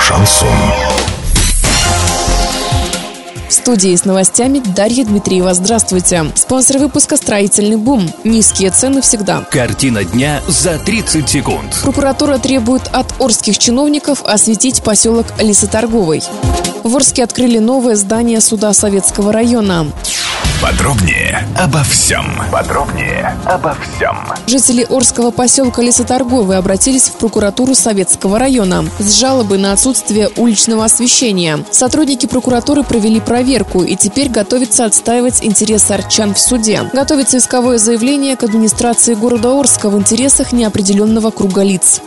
Шансон. В студии с новостями Дарья Дмитриева. Здравствуйте. Спонсор выпуска «Строительный бум». Низкие цены всегда. Картина дня за 30 секунд. Прокуратура требует от орских чиновников осветить поселок Лесоторговый. В Орске открыли новое здание суда Советского района. Подробнее обо всем. Подробнее обо всем. Жители Орского поселка Лесоторговый обратились в прокуратуру Советского района с жалобой на отсутствие уличного освещения. Сотрудники прокуратуры провели проверку и теперь готовятся отстаивать интересы арчан в суде. Готовится исковое заявление к администрации города Орска в интересах неопределенного круга лиц.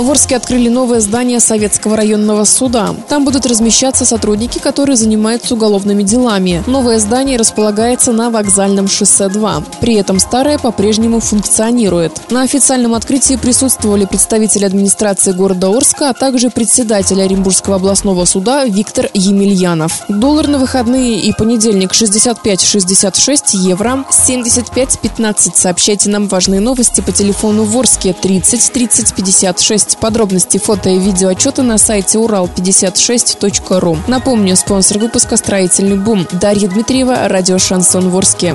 В Орске открыли новое здание Советского районного суда. Там будут размещаться сотрудники, которые занимаются уголовными делами. Новое здание располагается на вокзальном шоссе 2. При этом старое по-прежнему функционирует. На официальном открытии присутствовали представители администрации города Орска, а также председатель Оренбургского областного суда Виктор Емельянов. Доллар на выходные и понедельник 65-66 евро, 75-15. Сообщайте нам важные новости по телефону Ворске 30 30 56 есть подробности фото и видео отчета на сайте урал56.ру. Напомню, спонсор выпуска «Строительный бум» Дарья Дмитриева, радио «Шансон Ворске».